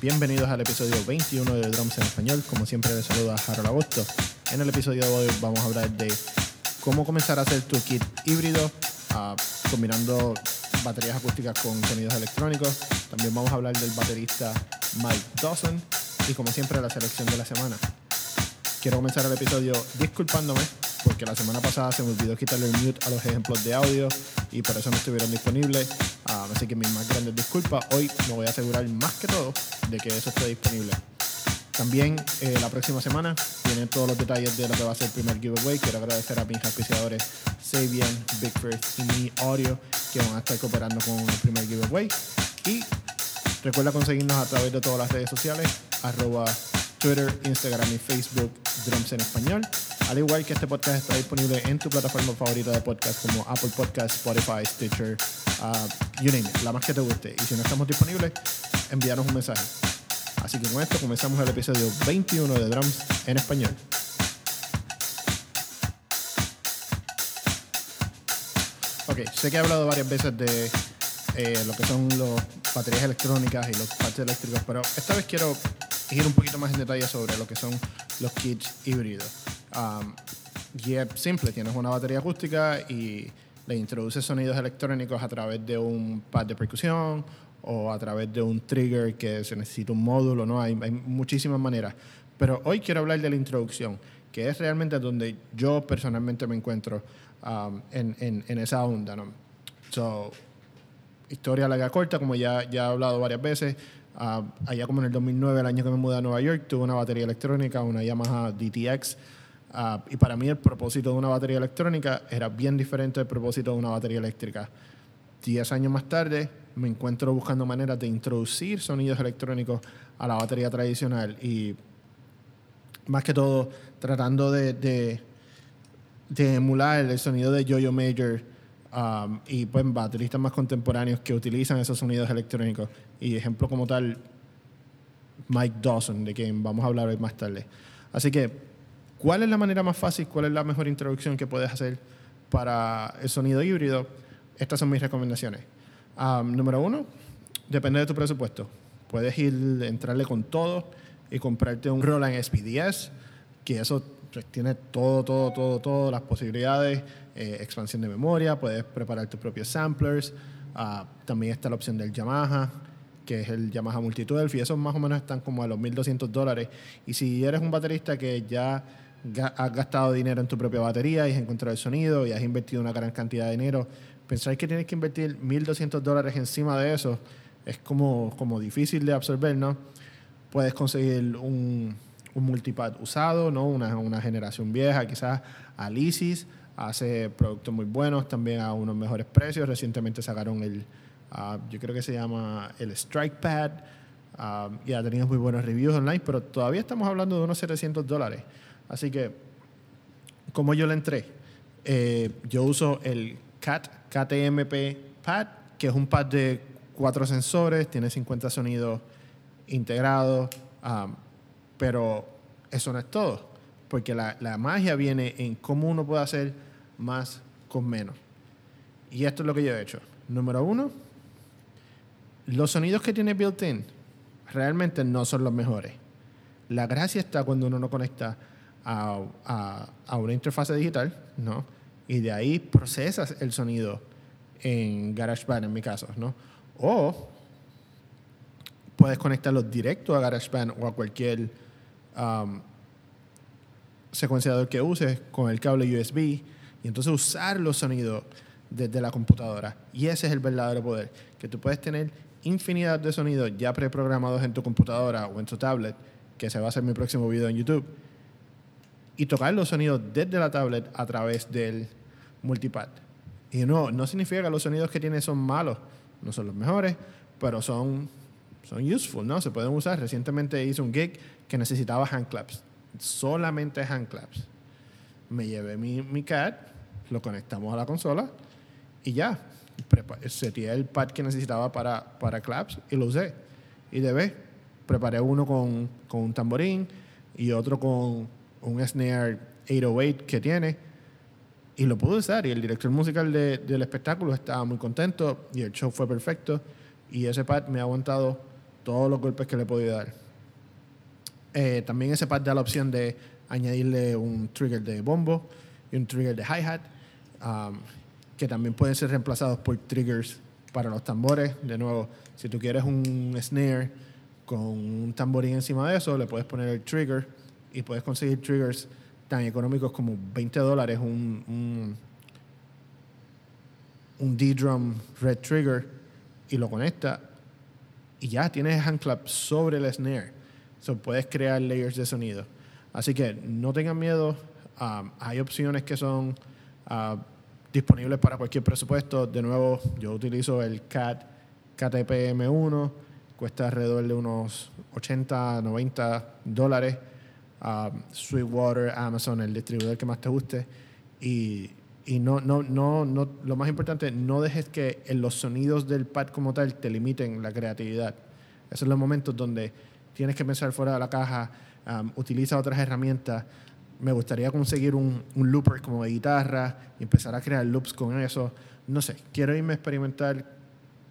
Bienvenidos al episodio 21 de Drums en Español. Como siempre, les saluda Harold Agosto. En el episodio de hoy vamos a hablar de cómo comenzar a hacer tu kit híbrido uh, combinando baterías acústicas con sonidos electrónicos. También vamos a hablar del baterista Mike Dawson y como siempre la selección de la semana. Quiero comenzar el episodio disculpándome porque la semana pasada se me olvidó quitarle el mute a los ejemplos de audio y por eso no estuvieron disponibles. Uh, así que mis más grandes disculpas. Hoy me voy a asegurar más que todo de que eso esté disponible. También eh, la próxima semana tienen todos los detalles de lo que va a ser el primer giveaway. Quiero agradecer a mis auspiciadores Sabian, Big First y Mi Audio que van a estar cooperando con el primer giveaway. Y recuerda conseguirnos a través de todas las redes sociales, arroba Twitter, Instagram y Facebook, Drums en Español. Al igual que este podcast está disponible en tu plataforma favorita de podcast como Apple Podcast, Spotify, Stitcher, uh, you name it, la más que te guste. Y si no estamos disponibles, envíanos un mensaje. Así que con esto comenzamos el episodio 21 de Drums en Español. Ok, sé que he hablado varias veces de eh, lo que son las baterías electrónicas y los parches eléctricos, pero esta vez quiero ir un poquito más en detalle sobre lo que son los kits híbridos. Um, simple, tienes una batería acústica y le introduces sonidos electrónicos a través de un pad de percusión o a través de un trigger que se necesita un módulo, ¿no? Hay, hay muchísimas maneras. Pero hoy quiero hablar de la introducción, que es realmente donde yo personalmente me encuentro um, en, esa onda, ¿no? So, historia larga corta, como ya, ya he hablado varias veces, uh, allá como en el 2009, el año que me mudé a Nueva York, tuve una batería electrónica, una Yamaha DTX, uh, y para mí el propósito de una batería electrónica era bien diferente del propósito de una batería eléctrica. Diez años más tarde, me encuentro buscando maneras de introducir sonidos electrónicos a la batería tradicional y más que todo tratando de, de, de emular el sonido de Yo-Yo Major um, y pues bateristas más contemporáneos que utilizan esos sonidos electrónicos. Y ejemplo como tal, Mike Dawson, de quien vamos a hablar hoy más tarde. Así que, ¿cuál es la manera más fácil? ¿Cuál es la mejor introducción que puedes hacer para el sonido híbrido? Estas son mis recomendaciones. Um, número uno, depende de tu presupuesto. Puedes ir, entrarle con todo y comprarte un Roland SPDS, que eso pues, tiene todo, todo, todo, todas las posibilidades, eh, expansión de memoria, puedes preparar tus propios samplers. Uh, también está la opción del Yamaha, que es el Yamaha Multi-12, y esos más o menos están como a los 1.200 dólares. Y si eres un baterista que ya has gastado dinero en tu propia batería y has encontrado el sonido y has invertido una gran cantidad de dinero, pensar que tienes que invertir 1.200 dólares encima de eso es como, como difícil de absorber, ¿no? Puedes conseguir un, un multipad usado, ¿no? Una, una, generación vieja, quizás Alicis hace productos muy buenos, también a unos mejores precios. Recientemente sacaron el, uh, yo creo que se llama el Strike Pad, uh, y ha tenido muy buenos reviews online, pero todavía estamos hablando de unos 700 dólares. Así que, como yo le entré, eh, yo uso el CAT KTMP Pad, que es un pad de cuatro sensores, tiene 50 sonidos integrados, um, pero eso no es todo, porque la, la, magia viene en cómo uno puede hacer más con menos. Y esto es lo que yo he hecho. Número uno, los sonidos que tiene built-in realmente no son los mejores. La gracia está cuando uno no conecta a, a, una interfase digital, ¿no? Y de ahí procesas el sonido en GarageBand en mi caso, ¿no? O puedes conectarlo directo a GarageBand o a cualquier um, secuenciador que uses con el cable USB y entonces usar los sonidos desde la computadora. Y ese es el verdadero poder, que tú puedes tener infinidad de sonidos ya preprogramados en tu computadora o en tu tablet, que se va a hacer mi próximo video en YouTube, y tocar los sonidos desde la tablet a través del multipad. Y no, no significa que los sonidos que tiene son malos, no son los mejores, pero son, son useful, ¿no? Se pueden usar. Recientemente hice un gig que necesitaba hand claps, solamente hand claps. Me llevé mi, mi CAD, lo conectamos a la consola y ya. Seté el pad que necesitaba para, para claps y lo usé. Y de vez, preparé uno con, con un tamborín y otro con un snare 808 que tiene y lo pude usar y el director musical de, del espectáculo estaba muy contento y el show fue perfecto y ese pad me ha aguantado todos los golpes que le he podido dar. Eh, también ese pad da la opción de añadirle un trigger de bombo y un trigger de hi-hat, um, que también pueden ser reemplazados por triggers para los tambores. De nuevo, si tú quieres un snare con un tamborín encima de eso, le puedes poner el trigger y puedes conseguir triggers tan económicos como 20 dólares, un, un, un D-Drum Red Trigger y lo conecta y ya tienes hand clap sobre el snare. So puedes crear layers de sonido. Así que no tengan miedo. Um, hay opciones que son uh, disponibles para cualquier presupuesto. De nuevo, yo utilizo el CAT KTPM1. Cuesta alrededor de unos 80, 90 dólares. Sweetwater, Amazon, el distribuidor que más te guste. Y, y no, no, no, no, lo más importante, no dejes que los sonidos del pad como tal te limiten la creatividad. Esos son los momentos donde tienes que pensar fuera de la caja, um, utiliza otras herramientas. Me gustaría conseguir un, un, looper como de guitarra y empezar a crear loops con eso. No sé, quiero irme a experimentar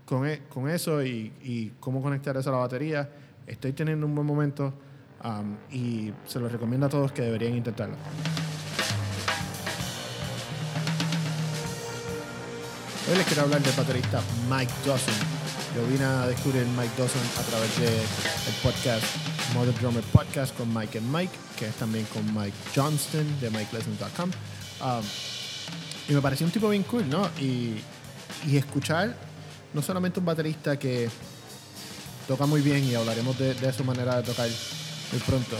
con, e, con eso y, y, cómo conectar eso a la batería. Estoy teniendo un buen momento y se lo recomiendo a todos que deberían intentarlo. Hoy les quiero hablar del baterista Mike Dawson. Yo vine a descubrir Mike Dawson a través del podcast Mother Drummer Podcast con Mike and Mike, que es también con Mike Johnston de MikeLessons.com. Um, y me pareció un tipo bien cool, ¿no? Y, y, escuchar no solamente un baterista que toca muy bien y hablaremos de, de su manera de tocar muy pronto,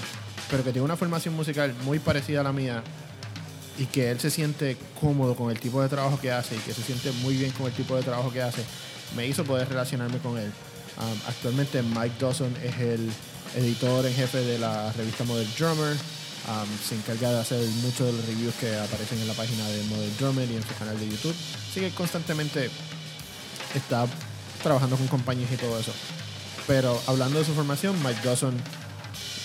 pero que tiene una formación musical muy parecida a la mía y que él se siente cómodo con el tipo de trabajo que hace y que se siente muy bien con el tipo de trabajo que hace, me hizo poder relacionarme con él. Um, actualmente Mike Dawson es el editor en jefe de la revista Model Drummer. Um, se encarga de hacer muchos de los reviews que aparecen en la página de Model Drummer y en su canal de YouTube. Así que constantemente está trabajando con compañías y todo eso. Pero hablando de su formación, Mike Dawson,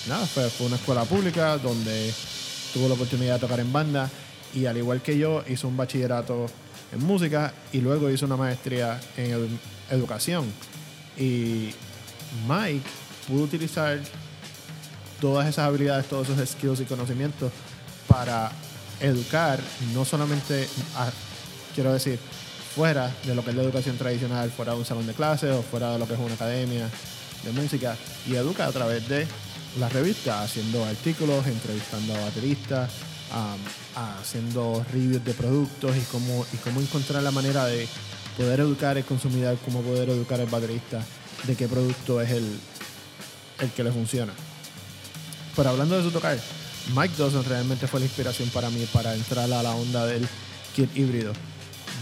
nada, fue, una escuela pública donde tuvo la oportunidad de tocar en banda y al igual que yo hizo un bachillerato en música y luego hizo una maestría en educación. Y Mike pudo utilizar todas esas habilidades, todos esos skills y conocimientos para educar, no solamente, quiero decir, fuera de lo que es la educación tradicional, fuera de un salón de clases o fuera de lo que es una academia de música, y educa a través de la revista, haciendo artículos, entrevistando a bateristas, haciendo reviews de productos y cómo, y cómo encontrar la manera de poder educar al consumidor, cómo poder educar al baterista de qué producto es el, el que le funciona. Pero hablando de su tocar, Mike Dawson realmente fue la inspiración para mí para entrar a la onda del kit híbrido.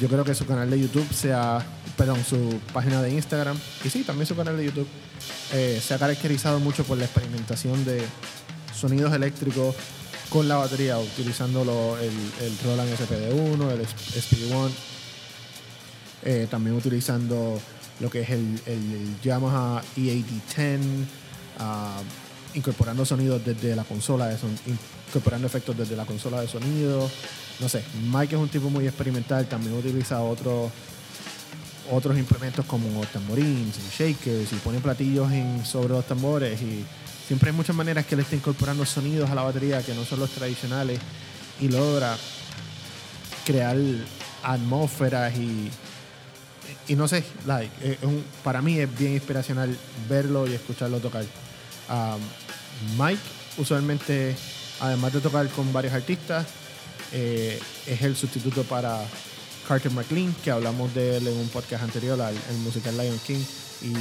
Yo creo que su canal de YouTube sea, perdón, su página de Instagram y sí, también su canal de YouTube eh, se ha caracterizado mucho por la experimentación de sonidos eléctricos con la batería, utilizando el, el, Roland SPD1, el SPD1, eh, también utilizando lo que es el, el Yamaha EAD10, uh, incorporando sonidos desde la consola, de son, incorporando efectos desde la consola de sonido. No sé, Mike es un tipo muy experimental, también utiliza otros otros implementos como tamborines y shakers y pone platillos en, sobre los tambores y siempre hay muchas maneras que él está incorporando sonidos a la batería que no son los tradicionales y logra crear atmósferas y, y no sé, like, para mí es bien inspiracional verlo y escucharlo tocar. Um, Mike usualmente, además de tocar con varios artistas, eh, es el sustituto para Carter McLean, que hablamos de él en un podcast anterior, el, musical Lion King. Y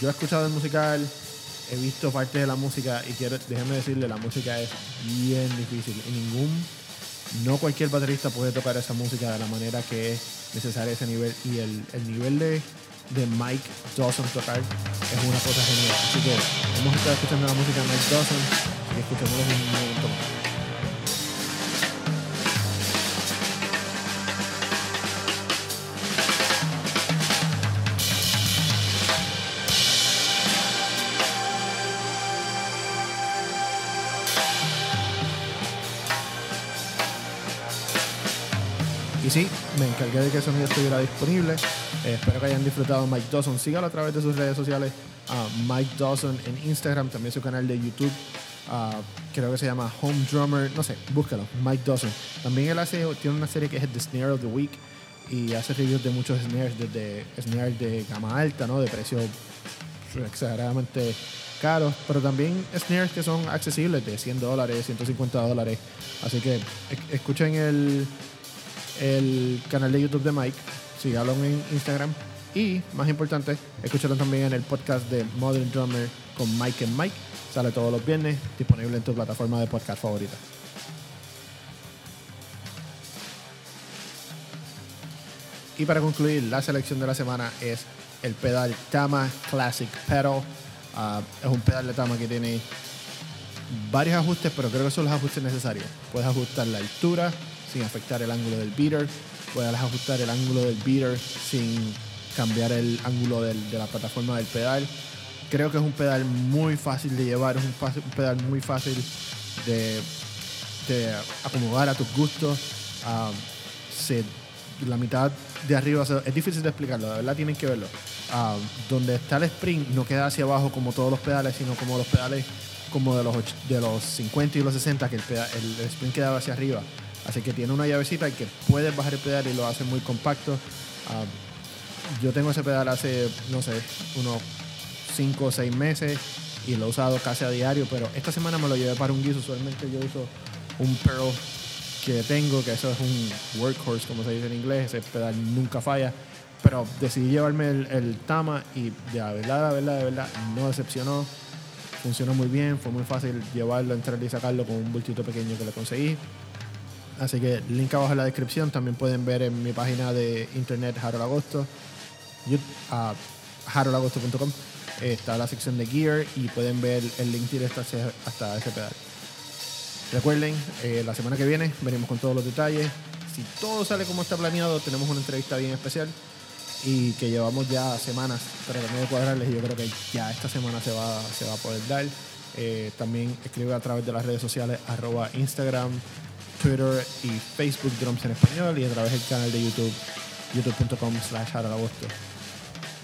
yo he escuchado el musical, he visto parte de la música y quiero, déjenme decirle, la música es bien difícil. Y ningún, no cualquier baterista puede tocar esa música de la manera que es necesaria ese nivel. Y el, el nivel de de Mike Dawson tocar es una cosa genial. Así que hemos estado escuchando la música de Mike Dawson y escuchémoslo un momento más. Sí, me encargué de que el sonido estuviera disponible. Eh, espero que hayan disfrutado Mike Dawson. Sígalo a través de sus redes sociales a Mike Dawson en Instagram, también su canal de YouTube. creo que se llama Home Drummer, no sé, búscalo, Mike Dawson. También él hace, tiene una serie que es The Snare of the Week y hace reviews de muchos snares, desde snares de gama alta, ¿no? De precio exageradamente caros, pero también snares que son accesibles de 100 dólares, 150 dólares. Así que es- escuchen el, el canal de YouTube de Mike, síganlo en Instagram y, más importante, escúchalo también en el podcast de Modern Drummer con Mike and Mike. Sale todos los viernes, disponible en tu plataforma de podcast favorita. Y para concluir, la selección de la semana es el pedal Tama Classic Pedal. Ah, es un pedal de Tama que tiene varios ajustes, pero creo que son los ajustes necesarios. Puedes ajustar la altura sin afectar el ángulo del beater. Puedes ajustar el ángulo del beater sin cambiar el ángulo de la plataforma del pedal. Creo que es un pedal muy fácil de llevar, es un, pedal muy fácil de, acomodar a tus gustos. Se- la mitad de arriba es difícil de explicarlo, de verdad tienen que verlo. Ah, donde está el spring no queda hacia abajo como todos los pedales, sino como los pedales como de los, och- de los 50 y los 60, que el, peda- el- spring quedaba hacia arriba. Así que tiene una llavecita que puedes bajar el pedal y lo hace muy compacto. Ah, yo tengo ese pedal hace, no sé, unos 5 o 6 meses y lo he usado casi a diario, pero esta semana me lo llevé para un guiso. Usualmente yo uso un Pearl que tengo, que eso es un workhorse, como se dice en inglés, ese pedal nunca falla. Pero decidí llevarme el, el Tama y de verdad, de verdad, de verdad, no decepcionó. Funcionó muy bien, fue muy fácil llevarlo, entrar y sacarlo con un bultito pequeño que le conseguí. Así que link abajo en la descripción. También pueden ver en mi página de internet Harold Agosto, you- a harold.agosto.com. eh, Está la sección de gear y pueden ver el link directo hacia- hasta ese pedal. Recuerden, eh, la semana que viene venimos con todos los detalles. Si todo sale como está planeado, tenemos una entrevista bien especial y que llevamos ya semanas tratando de cuadrarles y yo creo que ya esta semana se va, se va a poder dar. Eh, también escribe a través de las redes sociales arroba Instagram, Twitter y Facebook Drums en Español y a través del canal de YouTube youtube.com slash.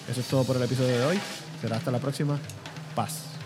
Eso es todo por el episodio de hoy. Será hasta la próxima. Paz.